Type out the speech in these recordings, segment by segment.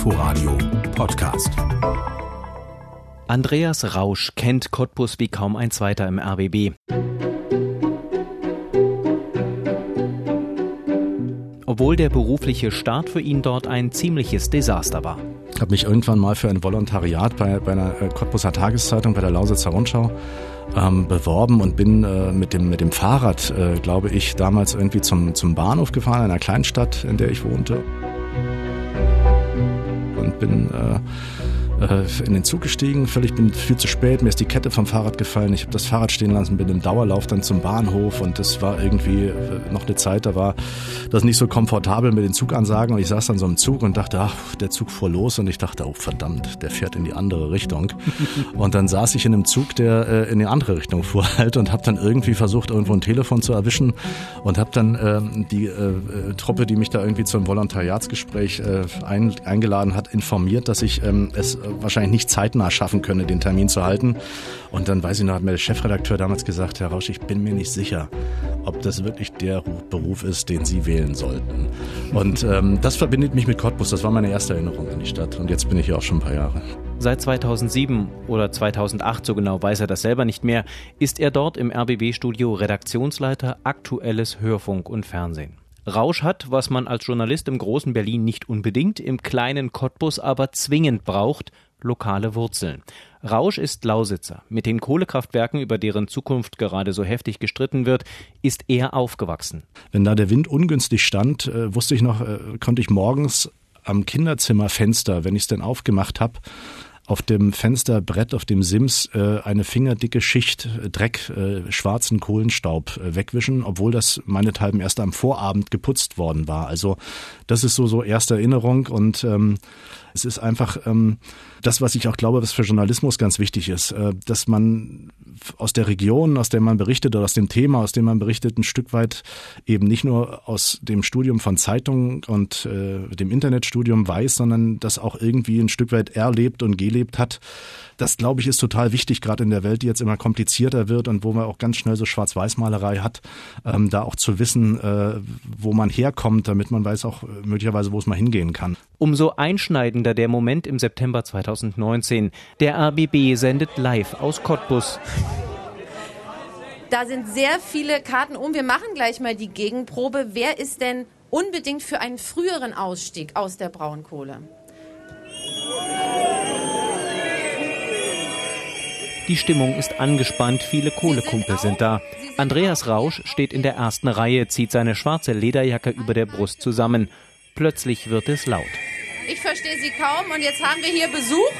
Inforadio Podcast. Andreas Rausch kennt Cottbus wie kaum ein zweiter im RBB. Obwohl der berufliche Start für ihn dort ein ziemliches Desaster war. Ich habe mich irgendwann mal für ein Volontariat bei, bei einer äh, Cottbuser Tageszeitung, bei der Lausitzer Rundschau, ähm, beworben und bin äh, mit, dem, mit dem Fahrrad, äh, glaube ich, damals irgendwie zum, zum Bahnhof gefahren, in einer Kleinstadt, in der ich wohnte. Bin äh, äh, in den Zug gestiegen, völlig bin viel zu spät, mir ist die Kette vom Fahrrad gefallen, ich habe das Fahrrad stehen lassen, bin im Dauerlauf dann zum Bahnhof und das war irgendwie äh, noch eine Zeit, da war das nicht so komfortabel mit den Zugansagen. Und ich saß dann so im Zug und dachte, ach, der Zug fuhr los und ich dachte, oh verdammt, der fährt in die andere Richtung. und dann saß ich in einem Zug, der äh, in die andere Richtung fuhr halt und habe dann irgendwie versucht, irgendwo ein Telefon zu erwischen und habe dann äh, die äh, Truppe, die mich da irgendwie zum Volontariatsgespräch äh, ein, eingeladen hat, informiert, dass ich ähm, es wahrscheinlich nicht zeitnah schaffen könne, den Termin zu halten. Und dann weiß ich noch, hat mir der Chefredakteur damals gesagt, Herr Rausch, ich bin mir nicht sicher, ob das wirklich der Beruf ist, den Sie wählen sollten. Und ähm, das verbindet mich mit Cottbus. Das war meine erste Erinnerung an die Stadt. Und jetzt bin ich hier auch schon ein paar Jahre. Seit 2007 oder 2008, so genau weiß er das selber nicht mehr, ist er dort im RBB-Studio Redaktionsleiter Aktuelles Hörfunk und Fernsehen. Rausch hat, was man als Journalist im großen Berlin nicht unbedingt, im kleinen Cottbus aber zwingend braucht, lokale Wurzeln. Rausch ist Lausitzer. Mit den Kohlekraftwerken, über deren Zukunft gerade so heftig gestritten wird, ist er aufgewachsen. Wenn da der Wind ungünstig stand, äh, wusste ich noch, äh, konnte ich morgens am Kinderzimmerfenster, wenn ich es denn aufgemacht habe, auf dem Fensterbrett, auf dem Sims, äh, eine fingerdicke Schicht äh, Dreck, äh, schwarzen Kohlenstaub äh, wegwischen, obwohl das meinethalben erst am Vorabend geputzt worden war. Also das ist so so erste Erinnerung und ähm, es ist einfach ähm, das, was ich auch glaube, was für Journalismus ganz wichtig ist, äh, dass man aus der Region, aus der man berichtet oder aus dem Thema, aus dem man berichtet, ein Stück weit eben nicht nur aus dem Studium von Zeitungen und äh, dem Internetstudium weiß, sondern das auch irgendwie ein Stück weit erlebt und gelebt hat. Das, glaube ich, ist total wichtig, gerade in der Welt, die jetzt immer komplizierter wird und wo man auch ganz schnell so Schwarz-Weiß-Malerei hat, ähm, da auch zu wissen, äh, wo man herkommt, damit man weiß auch äh, möglicherweise, wo es mal hingehen kann. Umso einschneidender der Moment im September 2019. Der RBB sendet live aus Cottbus. Da sind sehr viele Karten um. Wir machen gleich mal die Gegenprobe. Wer ist denn unbedingt für einen früheren Ausstieg aus der Braunkohle? Die Stimmung ist angespannt, viele Kohlekumpel sind da. Andreas Rausch steht in der ersten Reihe, zieht seine schwarze Lederjacke über der Brust zusammen. Plötzlich wird es laut. Ich verstehe Sie kaum und jetzt haben wir hier Besuch.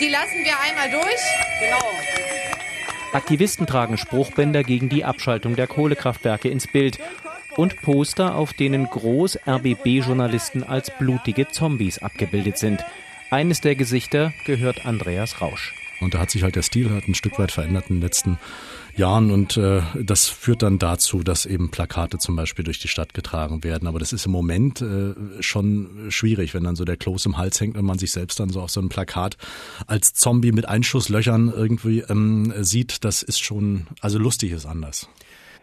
Die lassen wir einmal durch. Genau. Aktivisten tragen Spruchbänder gegen die Abschaltung der Kohlekraftwerke ins Bild und Poster, auf denen groß RBB-Journalisten als blutige Zombies abgebildet sind. Eines der Gesichter gehört Andreas Rausch. Und da hat sich halt der Stil halt ein Stück weit verändert in den letzten Jahren und äh, das führt dann dazu, dass eben Plakate zum Beispiel durch die Stadt getragen werden. Aber das ist im Moment äh, schon schwierig, wenn dann so der Kloß im Hals hängt und man sich selbst dann so auf so einem Plakat als Zombie mit Einschusslöchern irgendwie ähm, sieht. Das ist schon, also lustig ist anders.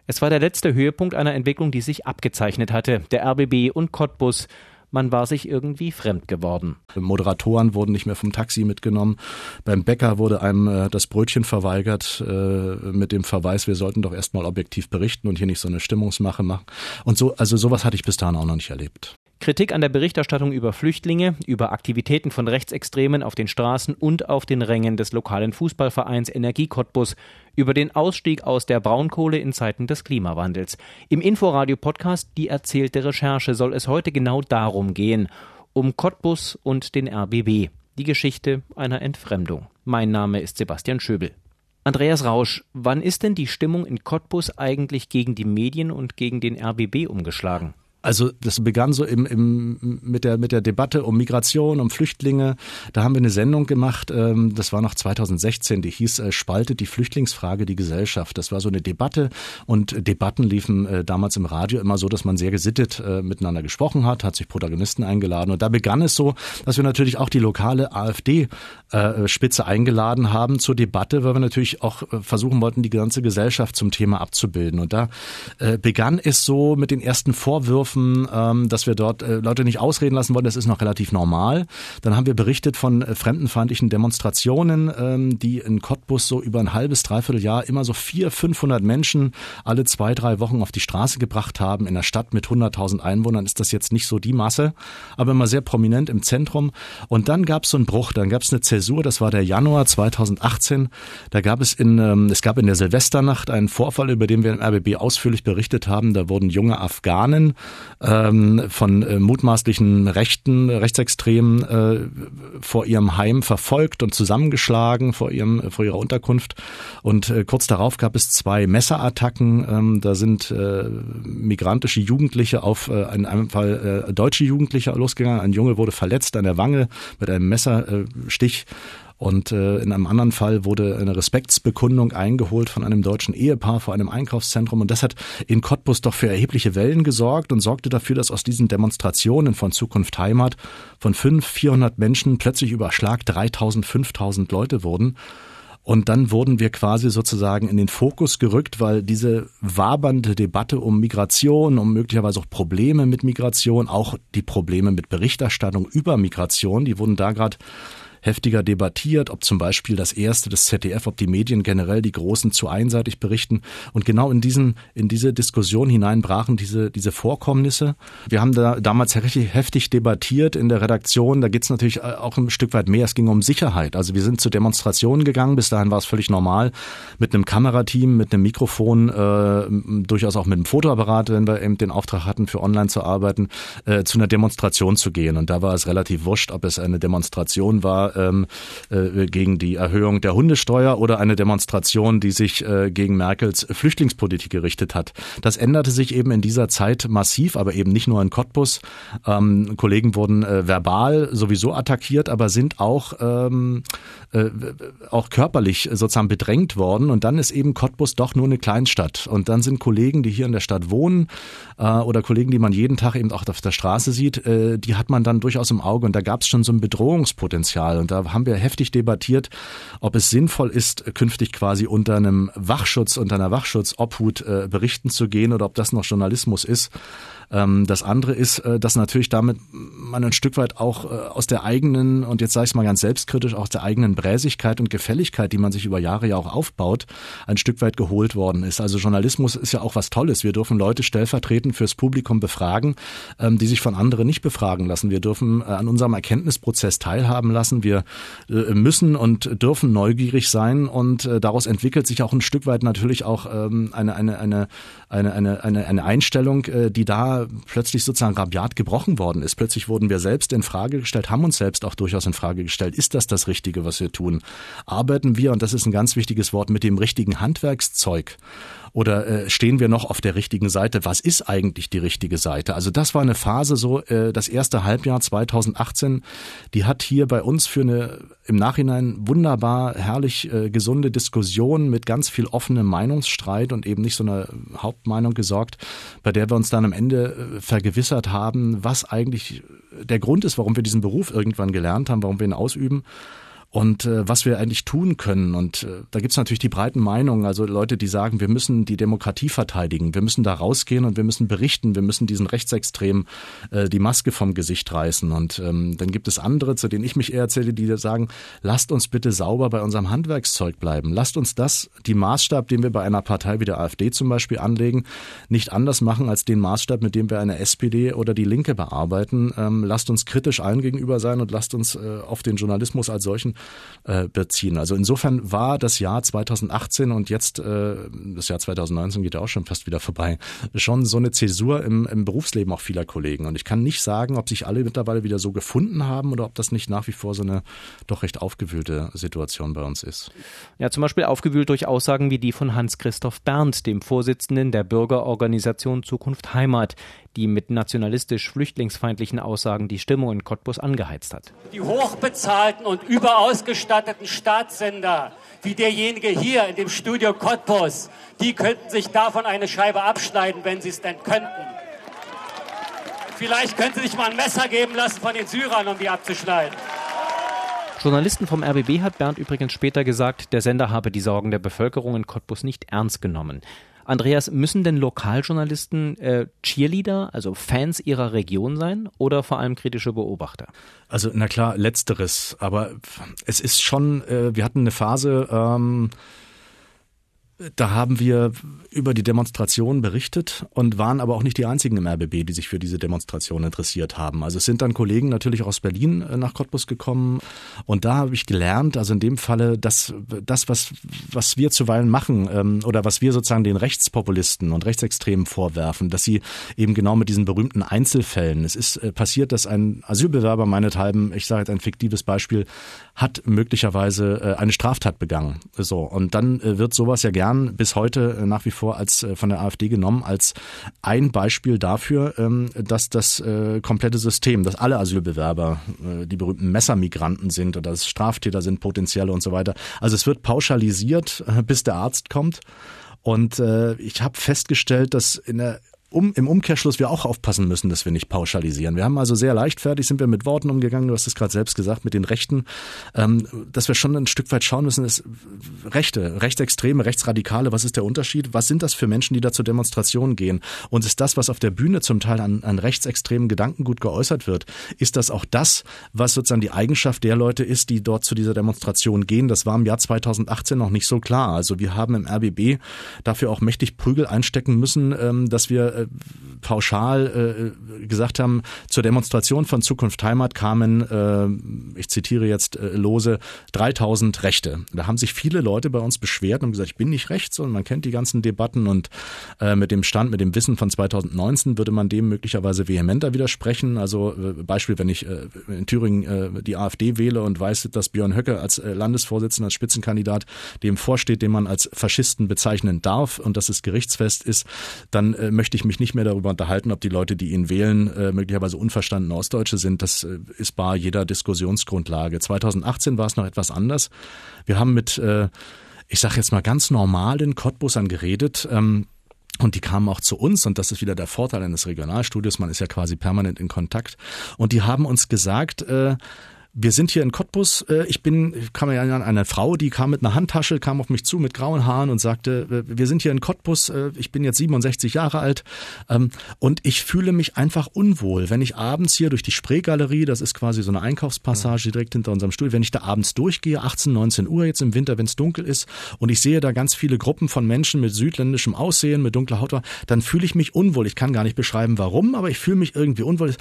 Es war der letzte Höhepunkt einer Entwicklung, die sich abgezeichnet hatte. Der RBB und Cottbus man war sich irgendwie fremd geworden. Moderatoren wurden nicht mehr vom Taxi mitgenommen. Beim Bäcker wurde einem äh, das Brötchen verweigert äh, mit dem Verweis, wir sollten doch erstmal objektiv berichten und hier nicht so eine Stimmungsmache machen. Und so, also sowas hatte ich bis dahin auch noch nicht erlebt. Kritik an der Berichterstattung über Flüchtlinge, über Aktivitäten von Rechtsextremen auf den Straßen und auf den Rängen des lokalen Fußballvereins Energie Cottbus, über den Ausstieg aus der Braunkohle in Zeiten des Klimawandels. Im Inforadio-Podcast Die erzählte Recherche soll es heute genau darum gehen, um Cottbus und den RBB, die Geschichte einer Entfremdung. Mein Name ist Sebastian Schöbel. Andreas Rausch, wann ist denn die Stimmung in Cottbus eigentlich gegen die Medien und gegen den RBB umgeschlagen? Also das begann so im, im, mit, der, mit der Debatte um Migration, um Flüchtlinge. Da haben wir eine Sendung gemacht, ähm, das war noch 2016, die hieß äh, Spaltet die Flüchtlingsfrage die Gesellschaft. Das war so eine Debatte und Debatten liefen äh, damals im Radio immer so, dass man sehr gesittet äh, miteinander gesprochen hat, hat sich Protagonisten eingeladen. Und da begann es so, dass wir natürlich auch die lokale AfD-Spitze äh, eingeladen haben zur Debatte, weil wir natürlich auch äh, versuchen wollten, die ganze Gesellschaft zum Thema abzubilden. Und da äh, begann es so mit den ersten Vorwürfen, angerufen, ähm, dass wir dort äh, Leute nicht ausreden lassen wollen. Das ist noch relativ normal. Dann haben wir berichtet von äh, fremdenfeindlichen Demonstrationen, ähm, die in Cottbus so über ein halbes, dreiviertel Jahr immer so vier, 500 Menschen alle zwei, drei Wochen auf die Straße gebracht haben. In einer Stadt mit 100.000 Einwohnern ist das jetzt nicht so die Masse, aber immer sehr prominent im Zentrum. Und dann gab es so einen Bruch, dann gab es eine Zäsur, das war der Januar 2018. Da gab es in, ähm, es gab in der Silvesternacht einen Vorfall, über den wir im RBB ausführlich berichtet haben. Da wurden junge Afghanen ähm, von äh, mutmaßlichen Rechten, Rechtsextremen äh, vor ihrem Heim verfolgt und zusammengeschlagen vor ihrem, vor ihrer Unterkunft. Und äh, kurz darauf gab es zwei Messerattacken. Ähm, da sind äh, migrantische Jugendliche auf äh, in einem Fall äh, deutsche Jugendliche losgegangen. Ein Junge wurde verletzt an der Wange mit einem Messerstich. Und äh, in einem anderen Fall wurde eine Respektsbekundung eingeholt von einem deutschen Ehepaar vor einem Einkaufszentrum. Und das hat in Cottbus doch für erhebliche Wellen gesorgt und sorgte dafür, dass aus diesen Demonstrationen von Zukunft Heimat von fünf, vierhundert Menschen plötzlich über Schlag 3000, 5000 Leute wurden. Und dann wurden wir quasi sozusagen in den Fokus gerückt, weil diese wabernde Debatte um Migration, um möglicherweise auch Probleme mit Migration, auch die Probleme mit Berichterstattung über Migration, die wurden da gerade heftiger debattiert, ob zum Beispiel das erste, das ZDF, ob die Medien generell die Großen zu einseitig berichten. Und genau in diesen, in diese Diskussion hinein brachen diese, diese Vorkommnisse. Wir haben da damals richtig heftig debattiert in der Redaktion. Da geht es natürlich äh, auch ein Stück weit mehr. Es ging um Sicherheit. Also wir sind zu Demonstrationen gegangen. Bis dahin war es völlig normal, mit einem Kamerateam, mit einem Mikrofon, äh, durchaus auch mit einem Fotoapparat, wenn wir eben den Auftrag hatten, für online zu arbeiten, äh, zu einer Demonstration zu gehen. Und da war es relativ wurscht, ob es eine Demonstration war, ähm, äh, gegen die Erhöhung der Hundesteuer oder eine Demonstration, die sich äh, gegen Merkels Flüchtlingspolitik gerichtet hat. Das änderte sich eben in dieser Zeit massiv, aber eben nicht nur in Cottbus. Ähm, Kollegen wurden äh, verbal sowieso attackiert, aber sind auch, ähm, äh, auch körperlich sozusagen bedrängt worden. Und dann ist eben Cottbus doch nur eine Kleinstadt. Und dann sind Kollegen, die hier in der Stadt wohnen äh, oder Kollegen, die man jeden Tag eben auch auf der Straße sieht, äh, die hat man dann durchaus im Auge. Und da gab es schon so ein Bedrohungspotenzial. Und da haben wir heftig debattiert, ob es sinnvoll ist, künftig quasi unter einem Wachschutz, unter einer Wachschutzobhut äh, berichten zu gehen oder ob das noch Journalismus ist. Ähm, das andere ist, äh, dass natürlich damit man ein Stück weit auch äh, aus der eigenen, und jetzt sage ich mal ganz selbstkritisch, aus der eigenen Bräsigkeit und Gefälligkeit, die man sich über Jahre ja auch aufbaut, ein Stück weit geholt worden ist. Also Journalismus ist ja auch was Tolles. Wir dürfen Leute stellvertretend fürs Publikum befragen, ähm, die sich von anderen nicht befragen lassen. Wir dürfen äh, an unserem Erkenntnisprozess teilhaben lassen. Wir müssen und dürfen neugierig sein und daraus entwickelt sich auch ein Stück weit natürlich auch ähm, eine, eine, eine, eine, eine, eine, eine Einstellung, die da plötzlich sozusagen rabiat gebrochen worden ist. Plötzlich wurden wir selbst in Frage gestellt, haben uns selbst auch durchaus in Frage gestellt. Ist das das Richtige, was wir tun? Arbeiten wir, und das ist ein ganz wichtiges Wort, mit dem richtigen Handwerkszeug? Oder äh, stehen wir noch auf der richtigen Seite? Was ist eigentlich die richtige Seite? Also das war eine Phase so, äh, das erste Halbjahr 2018, die hat hier bei uns für eine im Nachhinein wunderbar, herrlich äh, gesunde Diskussion mit ganz viel offenem Meinungsstreit und eben nicht so einer Hauptmeinung gesorgt, bei der wir uns dann am Ende vergewissert haben, was eigentlich der Grund ist, warum wir diesen Beruf irgendwann gelernt haben, warum wir ihn ausüben und äh, was wir eigentlich tun können. Und äh, da gibt's natürlich die breiten Meinungen, also Leute, die sagen, wir müssen die Demokratie verteidigen, wir müssen da rausgehen und wir müssen berichten, wir müssen diesen Rechtsextremen äh, die Maske vom Gesicht reißen. Und ähm, dann gibt es andere, zu denen ich mich eher erzähle, die sagen, lasst uns bitte sauber bei unserem Handwerkszeug bleiben. Lasst uns das, die Maßstab, den wir bei einer Partei wie der AfD zum Beispiel anlegen, nicht anders machen als den Maßstab, mit dem wir eine SPD oder die Linke bearbeiten. Ähm, lasst uns kritisch allen gegenüber sein und lasst uns äh, auf den Journalismus als solchen äh, beziehen. Also insofern war das Jahr 2018 und jetzt äh, das Jahr 2019 geht ja auch schon fast wieder vorbei, schon so eine Zäsur im, im Berufsleben auch vieler Kollegen. Und ich kann nicht sagen, ob sich alle mittlerweile wieder so gefunden haben oder ob das nicht nach wie vor so eine doch recht aufgewühlte Situation bei uns ist. Ja, zum Beispiel aufgewühlt durch Aussagen wie die von Hans-Christoph Berndt, dem Vorsitzenden der Bürgerorganisation Zukunft Heimat, die mit nationalistisch-flüchtlingsfeindlichen Aussagen die Stimmung in Cottbus angeheizt hat. Die hochbezahlten und überausgestatteten Staatssender, wie derjenige hier in dem Studio Cottbus, die könnten sich davon eine Scheibe abschneiden, wenn sie es denn könnten. Vielleicht können sie sich mal ein Messer geben lassen von den Syrern, um die abzuschneiden. Journalisten vom RBB hat Bernd übrigens später gesagt, der Sender habe die Sorgen der Bevölkerung in Cottbus nicht ernst genommen. Andreas, müssen denn Lokaljournalisten äh, Cheerleader, also Fans ihrer Region sein oder vor allem kritische Beobachter? Also na klar, letzteres. Aber es ist schon, äh, wir hatten eine Phase, ähm, da haben wir über die Demonstration berichtet und waren aber auch nicht die einzigen im RBB, die sich für diese Demonstration interessiert haben. Also es sind dann Kollegen natürlich aus Berlin äh, nach Cottbus gekommen und da habe ich gelernt, also in dem Falle, dass das, was, was wir zuweilen machen ähm, oder was wir sozusagen den Rechtspopulisten und Rechtsextremen vorwerfen, dass sie eben genau mit diesen berühmten Einzelfällen, es ist äh, passiert, dass ein Asylbewerber meinethalben, ich sage jetzt ein fiktives Beispiel, hat möglicherweise äh, eine Straftat begangen. So und dann wird sowas ja gern bis heute nach wie vor als äh, von der AfD genommen als ein Beispiel dafür, ähm, dass das äh, komplette System, dass alle Asylbewerber äh, die berühmten Messermigranten sind oder dass Straftäter sind, potenzielle und so weiter. Also es wird pauschalisiert, bis der Arzt kommt. Und äh, ich habe festgestellt, dass in der um, im Umkehrschluss wir auch aufpassen müssen, dass wir nicht pauschalisieren. Wir haben also sehr leichtfertig sind wir mit Worten umgegangen, du hast es gerade selbst gesagt, mit den Rechten, ähm, dass wir schon ein Stück weit schauen müssen, ist Rechte, Rechtsextreme, Rechtsradikale, was ist der Unterschied? Was sind das für Menschen, die da zur Demonstration gehen? Und ist das, was auf der Bühne zum Teil an, an rechtsextremen Gedankengut geäußert wird, ist das auch das, was sozusagen die Eigenschaft der Leute ist, die dort zu dieser Demonstration gehen? Das war im Jahr 2018 noch nicht so klar. Also wir haben im RBB dafür auch mächtig Prügel einstecken müssen, ähm, dass wir äh, pauschal äh, gesagt haben, zur Demonstration von Zukunft Heimat kamen, äh, ich zitiere jetzt äh, lose, 3000 Rechte. Da haben sich viele Leute bei uns beschwert und gesagt, ich bin nicht rechts und man kennt die ganzen Debatten und äh, mit dem Stand, mit dem Wissen von 2019 würde man dem möglicherweise vehementer widersprechen. Also äh, Beispiel, wenn ich äh, in Thüringen äh, die AfD wähle und weiß, dass Björn Höcke als äh, Landesvorsitzender, als Spitzenkandidat dem vorsteht, den man als Faschisten bezeichnen darf und dass es gerichtsfest ist, dann äh, möchte ich mich nicht mehr darüber unterhalten, ob die Leute, die ihn wählen, äh, möglicherweise unverstandene Ostdeutsche sind. Das äh, ist bar jeder Diskussionsgrundlage. 2018 war es noch etwas anders. Wir haben mit, äh, ich sage jetzt mal ganz normalen Cottbusern geredet. Ähm, und die kamen auch zu uns und das ist wieder der Vorteil eines Regionalstudios, man ist ja quasi permanent in Kontakt. Und die haben uns gesagt, äh, wir sind hier in Cottbus. Äh, ich bin, kam mir an eine Frau, die kam mit einer Handtasche, kam auf mich zu mit grauen Haaren und sagte, äh, wir sind hier in Cottbus. Äh, ich bin jetzt 67 Jahre alt ähm, und ich fühle mich einfach unwohl, wenn ich abends hier durch die Spreegalerie, das ist quasi so eine Einkaufspassage direkt hinter unserem Stuhl, wenn ich da abends durchgehe, 18, 19 Uhr jetzt im Winter, wenn es dunkel ist und ich sehe da ganz viele Gruppen von Menschen mit südländischem Aussehen, mit dunkler Haut, dann fühle ich mich unwohl. Ich kann gar nicht beschreiben, warum, aber ich fühle mich irgendwie unwohl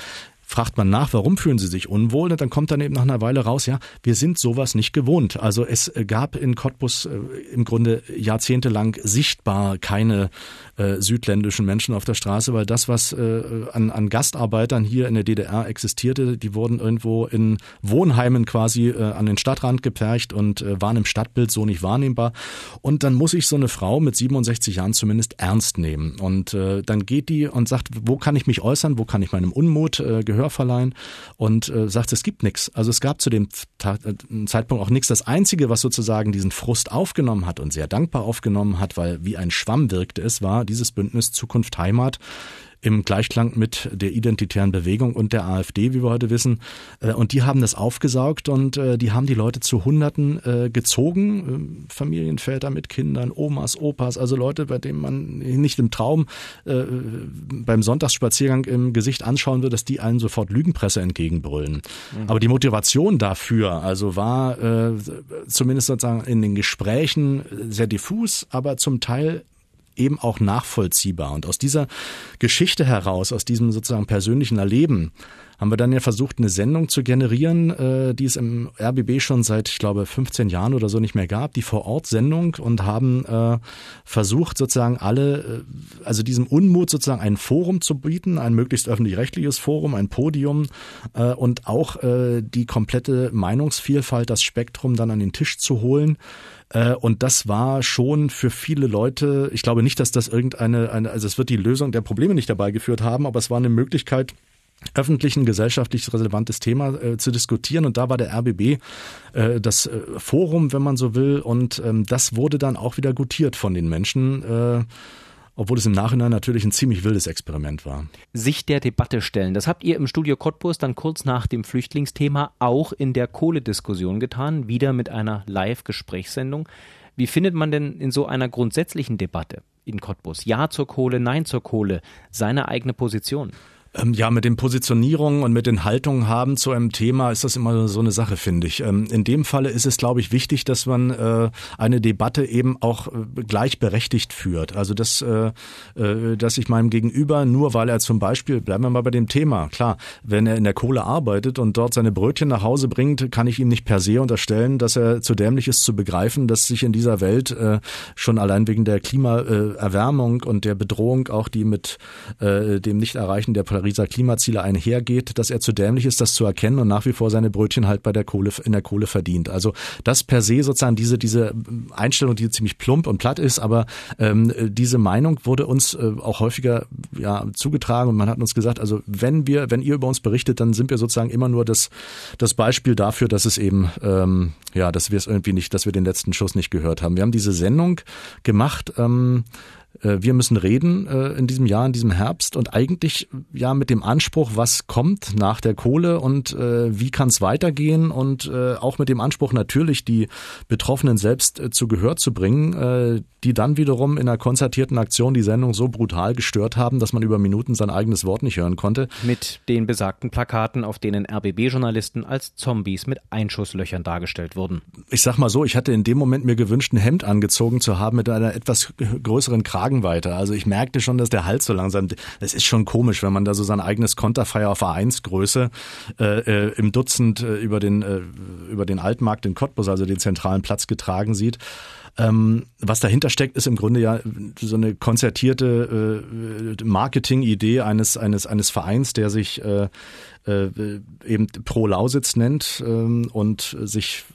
fragt man nach, warum fühlen sie sich unwohl, und dann kommt dann eben nach einer Weile raus, ja, wir sind sowas nicht gewohnt. Also es gab in Cottbus äh, im Grunde jahrzehntelang sichtbar keine äh, südländischen Menschen auf der Straße, weil das, was äh, an, an Gastarbeitern hier in der DDR existierte, die wurden irgendwo in Wohnheimen quasi äh, an den Stadtrand gepfercht und äh, waren im Stadtbild so nicht wahrnehmbar. Und dann muss ich so eine Frau mit 67 Jahren zumindest ernst nehmen. Und äh, dann geht die und sagt, wo kann ich mich äußern, wo kann ich meinem Unmut äh, Gehör verleihen und äh, sagt, es gibt nichts. Also es gab zu dem äh, Zeitpunkt auch nichts. Das Einzige, was sozusagen diesen Frust aufgenommen hat und sehr dankbar aufgenommen hat, weil wie ein Schwamm wirkte es, war dieses Bündnis Zukunft Heimat, im Gleichklang mit der identitären Bewegung und der AfD, wie wir heute wissen. Äh, und die haben das aufgesaugt und äh, die haben die Leute zu Hunderten äh, gezogen. Familienväter mit Kindern, Omas, Opas, also Leute, bei denen man nicht im Traum beim Sonntagsspaziergang im Gesicht anschauen wird, dass die allen sofort Lügenpresse entgegenbrüllen. Mhm. Aber die Motivation dafür, also war zumindest sozusagen in den Gesprächen sehr diffus, aber zum Teil eben auch nachvollziehbar. Und aus dieser Geschichte heraus, aus diesem sozusagen persönlichen Erleben, haben wir dann ja versucht, eine Sendung zu generieren, äh, die es im RBB schon seit, ich glaube, 15 Jahren oder so nicht mehr gab, die Vor-Ort-Sendung und haben äh, versucht, sozusagen alle, äh, also diesem Unmut sozusagen ein Forum zu bieten, ein möglichst öffentlich-rechtliches Forum, ein Podium äh, und auch äh, die komplette Meinungsvielfalt, das Spektrum dann an den Tisch zu holen. Äh, und das war schon für viele Leute, ich glaube nicht, dass das irgendeine, eine, also es wird die Lösung der Probleme nicht dabei geführt haben, aber es war eine Möglichkeit, öffentlichen, gesellschaftlich relevantes Thema äh, zu diskutieren. Und da war der RBB äh, das äh, Forum, wenn man so will. Und ähm, das wurde dann auch wieder gutiert von den Menschen. Obwohl es im Nachhinein natürlich ein ziemlich wildes Experiment war. Sich der Debatte stellen, das habt ihr im Studio Cottbus dann kurz nach dem Flüchtlingsthema auch in der Kohlediskussion getan, wieder mit einer Live-Gesprächssendung. Wie findet man denn in so einer grundsätzlichen Debatte, in Cottbus? Ja zur Kohle, nein zur Kohle, seine eigene Position. Ähm, ja, mit den Positionierungen und mit den Haltungen haben zu einem Thema ist das immer so eine Sache, finde ich. Ähm, in dem Falle ist es, glaube ich, wichtig, dass man äh, eine Debatte eben auch äh, gleichberechtigt führt. Also dass, äh, dass ich meinem Gegenüber, nur weil er zum Beispiel, bleiben wir mal bei dem Thema, klar, wenn er in der Kohle arbeitet und dort seine Brötchen nach Hause bringt, kann ich ihm nicht per se unterstellen, dass er zu dämlich ist zu begreifen, dass sich in dieser Welt schon allein wegen der Klimaerwärmung und der Bedrohung auch die mit dem Nichterreichen der Pariser Klimaziele einhergeht, dass er zu dämlich ist, das zu erkennen und nach wie vor seine Brötchen halt bei der Kohle, in der Kohle verdient. Also das per se sozusagen diese, diese Einstellung, die ziemlich plump und platt ist, aber ähm, diese Meinung wurde uns äh, auch häufiger ja, zugetragen und man hat uns gesagt, also wenn wir, wenn ihr über uns berichtet, dann sind wir sozusagen immer nur das, das Beispiel dafür, dass es eben, ähm, ja, dass wir es irgendwie nicht, dass wir den letzten Schuss nicht gehört haben. Wir haben diese Sendung gemacht, ähm, äh, wir müssen reden äh, in diesem Jahr, in diesem Herbst und eigentlich ja mit dem Anspruch, was kommt nach der Kohle und äh, wie kann es weitergehen und auch mit dem Anspruch natürlich die Betroffenen selbst zu Gehör zu bringen, die dann wiederum in einer konzertierten Aktion die Sendung so brutal gestört haben, dass man über Minuten sein eigenes Wort nicht hören konnte. Mit den besagten Plakaten, auf denen RBB-Journalisten als Zombies mit Einschusslöchern dargestellt wurden. Ich sag mal so, ich hatte in dem Moment mir gewünscht, ein Hemd angezogen zu haben mit einer etwas größeren Kragenweite. Also ich merkte schon, dass der Hals so langsam, es ist schon komisch, wenn man da so sein eigenes Konterfeier auf A1-Größe äh, äh, im Dutzend äh, über den, äh, über den Altmarkt in Cottbus, also den zentralen Platz getragen sieht. Ähm, was dahinter steckt, ist im Grunde ja so eine konzertierte äh, Marketing-Idee eines, eines, eines Vereins, der sich äh, äh, eben Pro Lausitz nennt ähm, und sich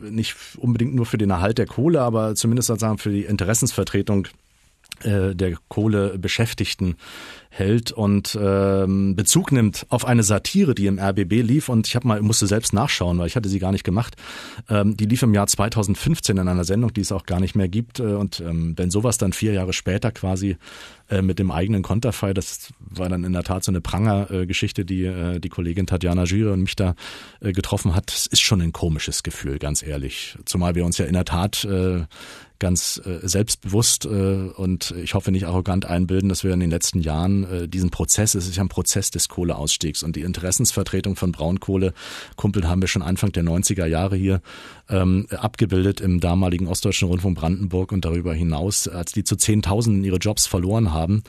nicht unbedingt nur für den Erhalt der Kohle, aber zumindest sozusagen für die Interessensvertretung äh, der Kohlebeschäftigten hält und ähm, Bezug nimmt auf eine Satire, die im RBB lief und ich habe mal musste selbst nachschauen, weil ich hatte sie gar nicht gemacht. Ähm, die lief im Jahr 2015 in einer Sendung, die es auch gar nicht mehr gibt äh, und ähm, wenn sowas dann vier Jahre später quasi äh, mit dem eigenen Konterfei, das war dann in der Tat so eine Pranger-Geschichte, die äh, die Kollegin Tatjana Jüre und mich da äh, getroffen hat. Das ist schon ein komisches Gefühl, ganz ehrlich. Zumal wir uns ja in der Tat äh, ganz äh, selbstbewusst äh, und ich hoffe nicht arrogant einbilden, dass wir in den letzten Jahren äh, diesen Prozess, es ist ja ein Prozess des Kohleausstiegs und die Interessensvertretung von Braunkohle, Kumpel haben wir schon Anfang der 90er Jahre hier ähm, abgebildet im damaligen Ostdeutschen Rundfunk Brandenburg und darüber hinaus, als die zu Zehntausenden ihre Jobs verloren haben.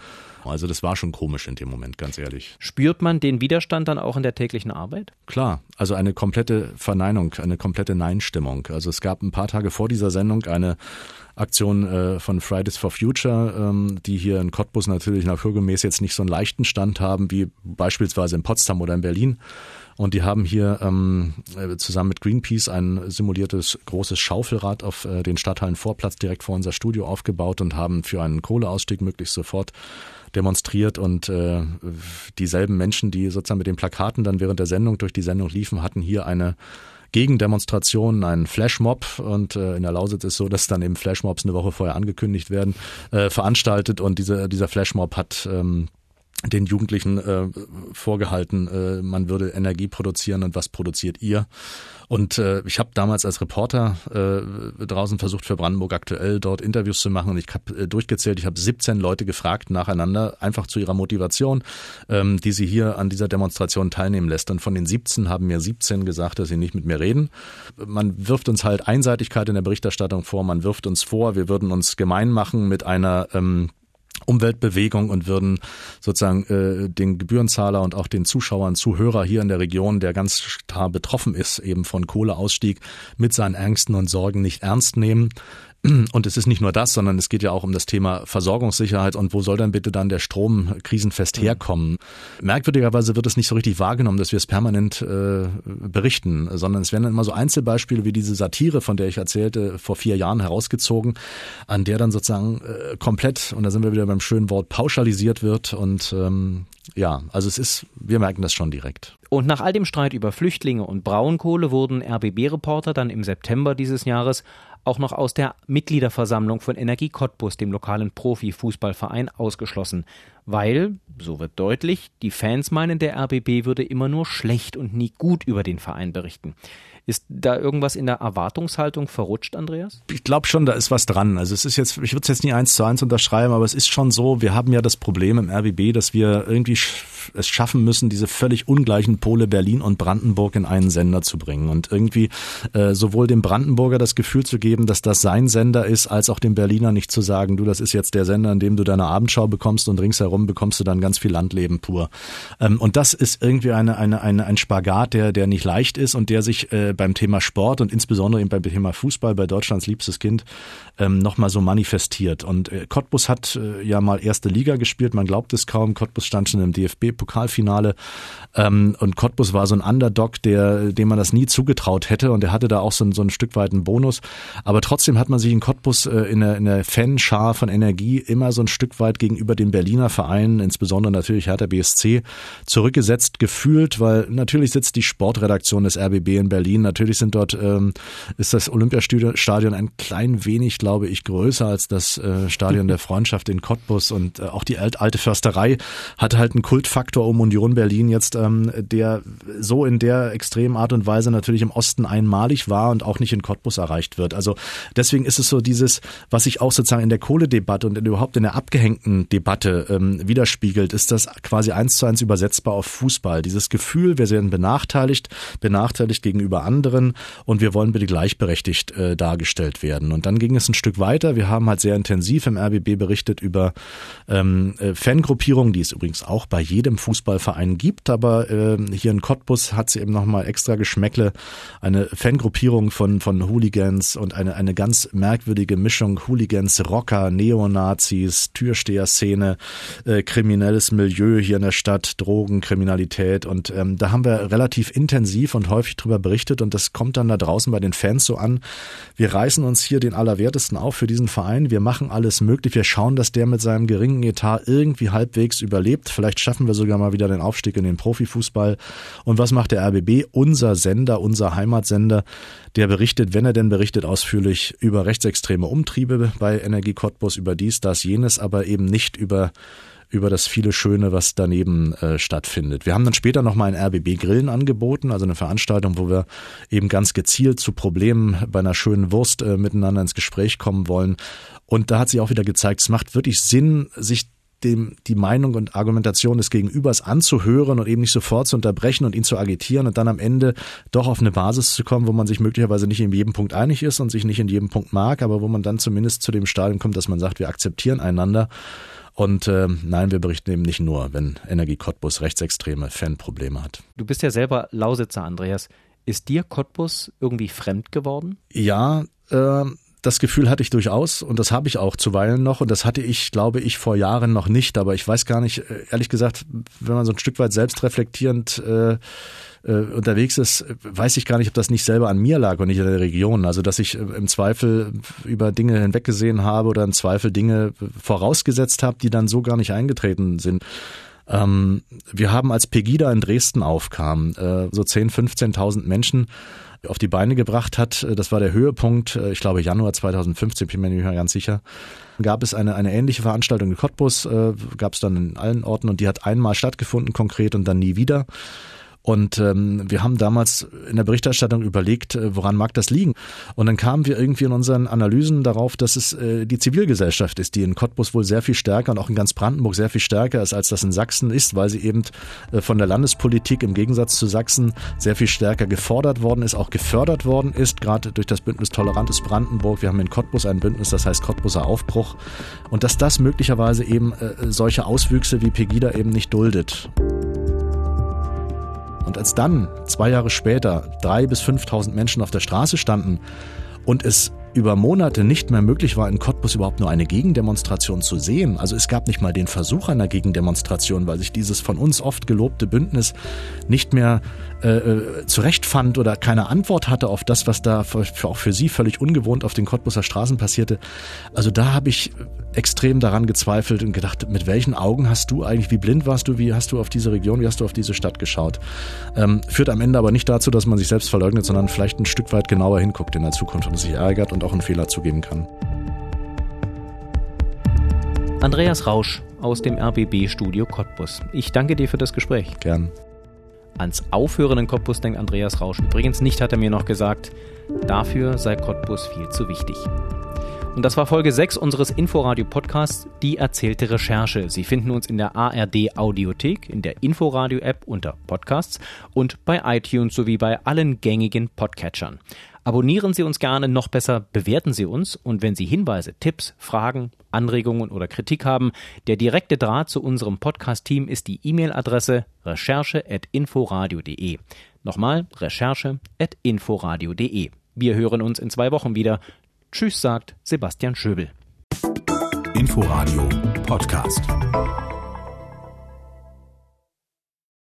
Also das war schon komisch in dem Moment, ganz ehrlich. Spürt man den Widerstand dann auch in der täglichen Arbeit? Klar, also eine komplette Verneinung, eine komplette Nein-Stimmung. Also es gab ein paar Tage vor dieser Sendung eine Aktion äh, von Fridays for Future, ähm, die hier in Cottbus natürlich naturgemäß jetzt nicht so einen leichten Stand haben wie beispielsweise in Potsdam oder in Berlin. Und die haben hier ähm, äh, zusammen mit Greenpeace ein simuliertes großes Schaufelrad auf äh, den Stadthallenvorplatz direkt vor unser Studio aufgebaut und haben für einen Kohleausstieg möglichst sofort demonstriert und äh, dieselben Menschen, die sozusagen mit den Plakaten dann während der Sendung durch die Sendung liefen, hatten hier eine Gegendemonstration, einen Flashmob. Und äh, in der Lausitz ist so, dass dann eben Flashmobs eine Woche vorher angekündigt werden, äh, veranstaltet. Und diese, dieser Flashmob hat ähm, den Jugendlichen äh, vorgehalten, äh, man würde Energie produzieren und was produziert ihr? Und äh, ich habe damals als Reporter äh, draußen versucht für Brandenburg aktuell dort Interviews zu machen und ich habe äh, durchgezählt, ich habe 17 Leute gefragt nacheinander, einfach zu ihrer Motivation, ähm, die sie hier an dieser Demonstration teilnehmen lässt. Und von den 17 haben mir 17 gesagt, dass sie nicht mit mir reden. Man wirft uns halt Einseitigkeit in der Berichterstattung vor, man wirft uns vor, wir würden uns gemein machen mit einer ähm, Umweltbewegung und würden sozusagen äh, den Gebührenzahler und auch den Zuschauern, Zuhörer hier in der Region, der ganz klar betroffen ist eben von Kohleausstieg, mit seinen Ängsten und Sorgen nicht ernst nehmen. Und es ist nicht nur das, sondern es geht ja auch um das Thema Versorgungssicherheit und wo soll dann bitte dann der Strom krisenfest herkommen. Merkwürdigerweise wird es nicht so richtig wahrgenommen, dass wir es permanent äh, berichten, sondern es werden dann immer so Einzelbeispiele wie diese Satire, von der ich erzählte, vor vier Jahren herausgezogen, an der dann sozusagen äh, komplett, und da sind wir wieder beim schönen Wort, pauschalisiert wird und ähm, ja, also es ist, wir merken das schon direkt. Und nach all dem Streit über Flüchtlinge und Braunkohle wurden RBB-Reporter dann im September dieses Jahres auch noch aus der Mitgliederversammlung von Energie Cottbus, dem lokalen Profifußballverein, ausgeschlossen. weil, so wird deutlich, die Fans meinen, der RBB würde immer nur schlecht und nie gut über den Verein berichten. Ist da irgendwas in der Erwartungshaltung verrutscht, Andreas? Ich glaube schon, da ist was dran. Also es ist jetzt, ich würde es jetzt nie eins zu eins unterschreiben, aber es ist schon so, wir haben ja das Problem im RBB, dass wir irgendwie es schaffen müssen, diese völlig ungleichen Pole Berlin und Brandenburg in einen Sender zu bringen und irgendwie äh, sowohl dem Brandenburger das Gefühl zu geben, dass das sein Sender ist, als auch dem Berliner nicht zu sagen, du, das ist jetzt der Sender, in dem du deine Abendschau bekommst und ringsherum bekommst du dann ganz viel Landleben pur. Ähm, und das ist irgendwie eine, eine, eine, ein Spagat, der, der nicht leicht ist und der sich äh, beim Thema Sport und insbesondere eben beim Thema Fußball bei Deutschlands liebstes Kind ähm, nochmal so manifestiert. Und äh, Cottbus hat äh, ja mal erste Liga gespielt, man glaubt es kaum. Cottbus stand schon im DFB-Pokalfinale ähm, und Cottbus war so ein Underdog, der, dem man das nie zugetraut hätte und der hatte da auch so, so ein Stück weit einen Bonus. Aber trotzdem hat man sich in Cottbus äh, in, der, in der Fanschar von Energie immer so ein Stück weit gegenüber den Berliner Vereinen, insbesondere natürlich Hertha BSC, zurückgesetzt gefühlt, weil natürlich sitzt die Sportredaktion des RBB in Berlin, natürlich sind dort, ähm, ist das Olympiastadion ein klein wenig, glaube ich, größer als das äh, Stadion der Freundschaft in Cottbus und äh, auch die alte Försterei hat halt einen Kultfaktor um Union Berlin jetzt, ähm, der so in der extremen Art und Weise natürlich im Osten einmalig war und auch nicht in Cottbus erreicht wird. Also deswegen ist es so dieses, was sich auch sozusagen in der Kohledebatte und in, überhaupt in der abgehängten Debatte ähm, widerspiegelt, ist das quasi eins zu eins übersetzbar auf Fußball. Dieses Gefühl, wir werden benachteiligt, benachteiligt gegenüber anderen und wir wollen bitte gleichberechtigt äh, dargestellt werden. Und dann ging es ein Stück weiter. Wir haben halt sehr intensiv im RBB berichtet über ähm, äh, Fangruppierungen, die es übrigens auch bei jedem Fußballverein gibt, aber äh, hier in Cottbus hat sie eben nochmal extra Geschmäckle, eine Fangruppierung von, von Hooligans und eine, eine ganz merkwürdige Mischung Hooligans, Rocker, Neonazis, Türsteher-Szene, äh, kriminelles Milieu hier in der Stadt, Drogenkriminalität und ähm, da haben wir relativ intensiv und häufig drüber berichtet und das kommt dann da draußen bei den Fans so an. Wir reißen uns hier den Allerwertesten auf für diesen Verein. Wir machen alles möglich. Wir schauen, dass der mit seinem geringen Etat irgendwie halbwegs überlebt. Vielleicht schaffen wir sogar mal wieder den Aufstieg in den Profifußball. Und was macht der RBB? Unser Sender, unser Heimatsender, der berichtet, wenn er denn berichtet, ausführlich über rechtsextreme Umtriebe bei Energie Cottbus, über dies, das, jenes, aber eben nicht über über das viele Schöne, was daneben äh, stattfindet. Wir haben dann später nochmal ein RBB Grillen angeboten, also eine Veranstaltung, wo wir eben ganz gezielt zu Problemen bei einer schönen Wurst äh, miteinander ins Gespräch kommen wollen. Und da hat sich auch wieder gezeigt, es macht wirklich Sinn, sich dem, die Meinung und Argumentation des Gegenübers anzuhören und eben nicht sofort zu unterbrechen und ihn zu agitieren und dann am Ende doch auf eine Basis zu kommen, wo man sich möglicherweise nicht in jedem Punkt einig ist und sich nicht in jedem Punkt mag, aber wo man dann zumindest zu dem Stadium kommt, dass man sagt, wir akzeptieren einander und äh, nein, wir berichten eben nicht nur, wenn Energie Cottbus rechtsextreme Fanprobleme hat. Du bist ja selber Lausitzer, Andreas. Ist dir Cottbus irgendwie fremd geworden? Ja, äh, das Gefühl hatte ich durchaus und das habe ich auch zuweilen noch und das hatte ich, glaube ich, vor Jahren noch nicht. Aber ich weiß gar nicht, äh, ehrlich gesagt, wenn man so ein Stück weit selbstreflektierend äh, äh, unterwegs ist, weiß ich gar nicht, ob das nicht selber an mir lag und nicht in der Region. Also dass ich äh, im Zweifel über Dinge hinweggesehen habe oder im Zweifel Dinge vorausgesetzt habe, die dann so gar nicht eingetreten sind. Ähm, wir haben, als Pegida in Dresden aufkam, äh, so 10, 15.000 Menschen auf die Beine gebracht hat. Das war der Höhepunkt, äh, ich glaube Januar 2015, bin mir nicht mehr ganz sicher. Gab es eine, eine ähnliche Veranstaltung in Cottbus, äh, gab es dann in allen Orten und die hat einmal stattgefunden konkret und dann nie wieder. Und ähm, wir haben damals in der Berichterstattung überlegt, äh, woran mag das liegen? Und dann kamen wir irgendwie in unseren Analysen darauf, dass es äh, die Zivilgesellschaft ist, die in Cottbus wohl sehr viel stärker und auch in ganz Brandenburg sehr viel stärker ist, als das in Sachsen ist, weil sie eben äh, von der Landespolitik im Gegensatz zu Sachsen sehr viel stärker gefordert worden ist, auch gefördert worden ist, gerade durch das Bündnis Tolerantes Brandenburg. Wir haben in Cottbus ein Bündnis, das heißt Cottbuser Aufbruch. Und dass das möglicherweise eben äh, solche Auswüchse wie Pegida eben nicht duldet. Und als dann, zwei Jahre später, drei bis 5.000 Menschen auf der Straße standen und es über Monate nicht mehr möglich war, in Cottbus überhaupt nur eine Gegendemonstration zu sehen. Also es gab nicht mal den Versuch einer Gegendemonstration, weil sich dieses von uns oft gelobte Bündnis nicht mehr äh, äh zurechtfand oder keine Antwort hatte auf das, was da für, auch für sie völlig ungewohnt auf den Cottbuser Straßen passierte. Also da habe ich extrem daran gezweifelt und gedacht, mit welchen Augen hast du eigentlich, wie blind warst du, wie hast du auf diese Region, wie hast du auf diese Stadt geschaut? Ähm, führt am Ende aber nicht dazu, dass man sich selbst verleugnet, sondern vielleicht ein Stück weit genauer hinguckt in der Zukunft und sich ärgert und auch einen Fehler zugeben kann. Andreas Rausch aus dem RBB-Studio Cottbus. Ich danke dir für das Gespräch. Gern. Ans Aufhören in Cottbus denkt Andreas Rausch übrigens nicht, hat er mir noch gesagt. Dafür sei Cottbus viel zu wichtig. Und das war Folge 6 unseres Inforadio-Podcasts Die erzählte Recherche. Sie finden uns in der ARD Audiothek, in der Inforadio-App unter Podcasts und bei iTunes sowie bei allen gängigen Podcatchern. Abonnieren Sie uns gerne, noch besser bewerten Sie uns und wenn Sie Hinweise, Tipps, Fragen, Anregungen oder Kritik haben, der direkte Draht zu unserem Podcast-Team ist die E-Mail-Adresse recherche.inforadio.de. Nochmal recherche.inforadio.de. Wir hören uns in zwei Wochen wieder. Tschüss, sagt Sebastian Schöbel. Inforadio Podcast.